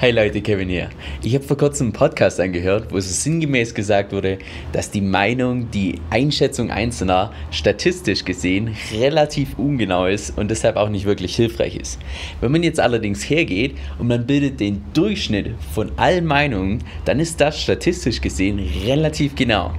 Hey Leute, Kevin hier. Ich habe vor kurzem einen Podcast angehört, wo so sinngemäß gesagt wurde, dass die Meinung, die Einschätzung Einzelner statistisch gesehen relativ ungenau ist und deshalb auch nicht wirklich hilfreich ist. Wenn man jetzt allerdings hergeht und man bildet den Durchschnitt von allen Meinungen, dann ist das statistisch gesehen relativ genau.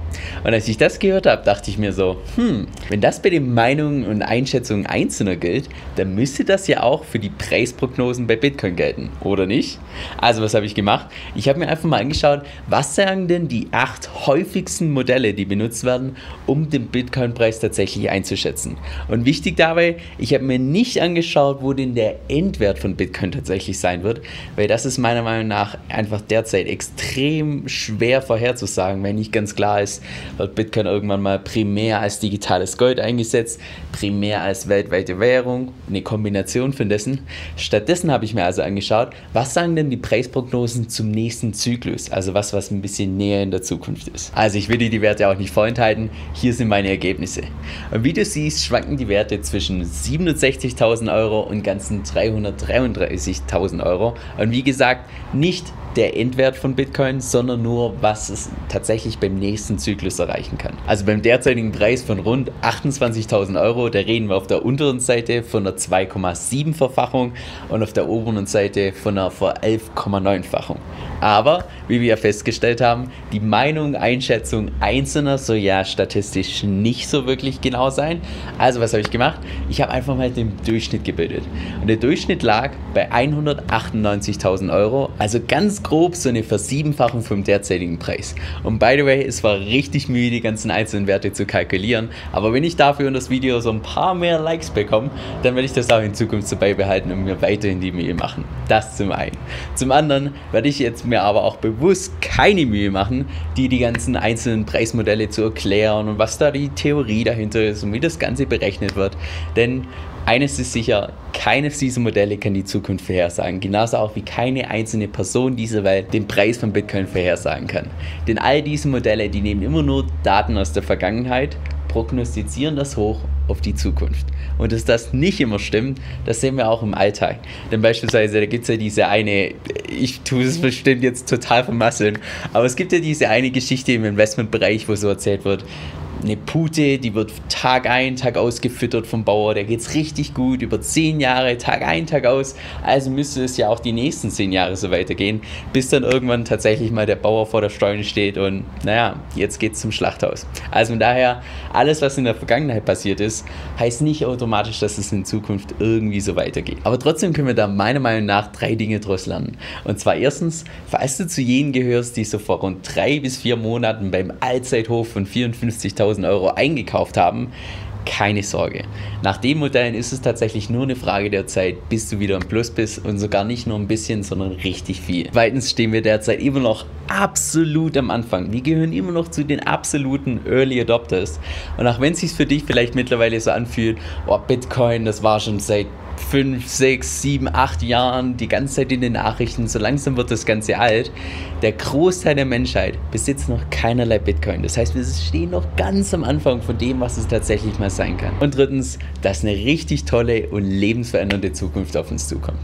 Und als ich das gehört habe, dachte ich mir so, hm, wenn das bei den Meinungen und Einschätzungen Einzelner gilt, dann müsste das ja auch für die Preisprognosen bei Bitcoin gelten, oder nicht? Also was habe ich gemacht? Ich habe mir einfach mal angeschaut, was sagen denn die acht häufigsten Modelle, die benutzt werden, um den Bitcoin-Preis tatsächlich einzuschätzen. Und wichtig dabei, ich habe mir nicht angeschaut, wo denn der Endwert von Bitcoin tatsächlich sein wird, weil das ist meiner Meinung nach einfach derzeit extrem schwer vorherzusagen, weil nicht ganz klar ist, wird Bitcoin irgendwann mal primär als digitales Gold eingesetzt, primär als weltweite Währung, eine Kombination von dessen. Stattdessen habe ich mir also angeschaut, was sagen denn die Preisprognosen zum nächsten Zyklus, also was, was ein bisschen näher in der Zukunft ist. Also ich will dir die Werte auch nicht vorenthalten, hier sind meine Ergebnisse. Und wie du siehst, schwanken die Werte zwischen 67.000 Euro und ganzen 333.000 Euro. Und wie gesagt, nicht der Endwert von Bitcoin, sondern nur, was es tatsächlich beim nächsten Zyklus erreichen kann. Also beim derzeitigen Preis von rund 28.000 Euro, da reden wir auf der unteren Seite von einer 2,7-Verfachung und auf der oberen Seite von einer Ver 11,9-Fachung. Aber, wie wir ja festgestellt haben, die Meinung, Einschätzung Einzelner soll ja statistisch nicht so wirklich genau sein. Also was habe ich gemacht? Ich habe einfach mal den Durchschnitt gebildet. Und der Durchschnitt lag bei 198.000 Euro, also ganz grob so eine Versiebenfachung vom derzeitigen Preis. Und by the way, es war richtig mühe, die ganzen einzelnen Werte zu kalkulieren. Aber wenn ich dafür in das Video so ein paar mehr Likes bekomme, dann werde ich das auch in Zukunft so beibehalten und mir weiterhin die Mühe machen. Das zum einen. Zum anderen werde ich jetzt mir aber auch bewusst keine Mühe machen, die die ganzen einzelnen Preismodelle zu erklären und was da die Theorie dahinter ist und wie das Ganze berechnet wird. Denn eines ist sicher, keines dieser Modelle kann die Zukunft vorhersagen. Genauso auch wie keine einzelne Person dieser Welt den Preis von Bitcoin vorhersagen kann. Denn all diese Modelle, die nehmen immer nur Daten aus der Vergangenheit, prognostizieren das hoch auf die Zukunft. Und dass das nicht immer stimmt, das sehen wir auch im Alltag. Denn beispielsweise, da gibt es ja diese eine, ich tue es bestimmt jetzt total vermasseln, aber es gibt ja diese eine Geschichte im Investmentbereich, wo so erzählt wird, eine Pute, die wird Tag ein, Tag aus gefüttert vom Bauer. Der geht es richtig gut über zehn Jahre, Tag ein, Tag aus. Also müsste es ja auch die nächsten zehn Jahre so weitergehen, bis dann irgendwann tatsächlich mal der Bauer vor der Steuern steht und naja, jetzt geht es zum Schlachthaus. Also von daher, alles, was in der Vergangenheit passiert ist, heißt nicht automatisch, dass es in Zukunft irgendwie so weitergeht. Aber trotzdem können wir da meiner Meinung nach drei Dinge daraus lernen. Und zwar erstens, falls du zu jenen gehörst, die so vor rund drei bis vier Monaten beim Allzeithof von 54.000 1000 Euro eingekauft haben, keine Sorge. Nach den Modellen ist es tatsächlich nur eine Frage der Zeit, bis du wieder im Plus bist und sogar nicht nur ein bisschen, sondern richtig viel. Zweitens stehen wir derzeit immer noch absolut am Anfang. Wir gehören immer noch zu den absoluten Early Adopters. Und auch wenn es sich für dich vielleicht mittlerweile so anfühlt, oh, Bitcoin, das war schon seit fünf, sechs, sieben, acht Jahren die ganze Zeit in den Nachrichten. So langsam wird das Ganze alt. Der Großteil der Menschheit besitzt noch keinerlei Bitcoin. Das heißt, wir stehen noch ganz am Anfang von dem, was es tatsächlich mal sein kann. Und drittens, dass eine richtig tolle und lebensverändernde Zukunft auf uns zukommt.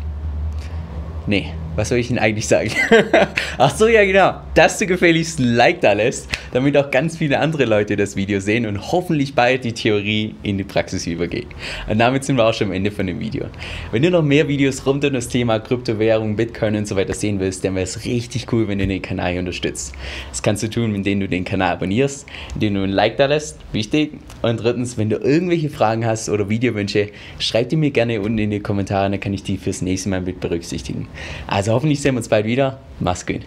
Nee, was soll ich Ihnen eigentlich sagen? Ach so, ja genau. Dass du gefälligst ein Like da lässt, damit auch ganz viele andere Leute das Video sehen und hoffentlich bald die Theorie in die Praxis übergeht. Und damit sind wir auch schon am Ende von dem Video. Wenn du noch mehr Videos rund um das Thema Kryptowährung, Bitcoin und so weiter sehen willst, dann wäre es richtig cool, wenn du den Kanal unterstützt. Das kannst du tun, indem du den Kanal abonnierst, indem du ein Like da lässt, wichtig. Und drittens, wenn du irgendwelche Fragen hast oder Videowünsche, schreib die mir gerne unten in die Kommentare, dann kann ich die fürs nächste Mal mit berücksichtigen. Also hoffentlich sehen wir uns bald wieder. Mach's gut.